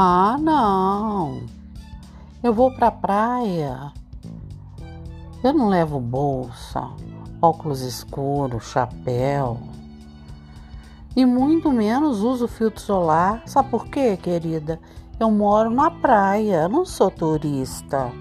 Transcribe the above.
Ah, não. Eu vou para a praia. Eu não levo bolsa, óculos escuros, chapéu. E muito menos uso filtro solar. Sabe por quê, querida? Eu moro na praia, não sou turista.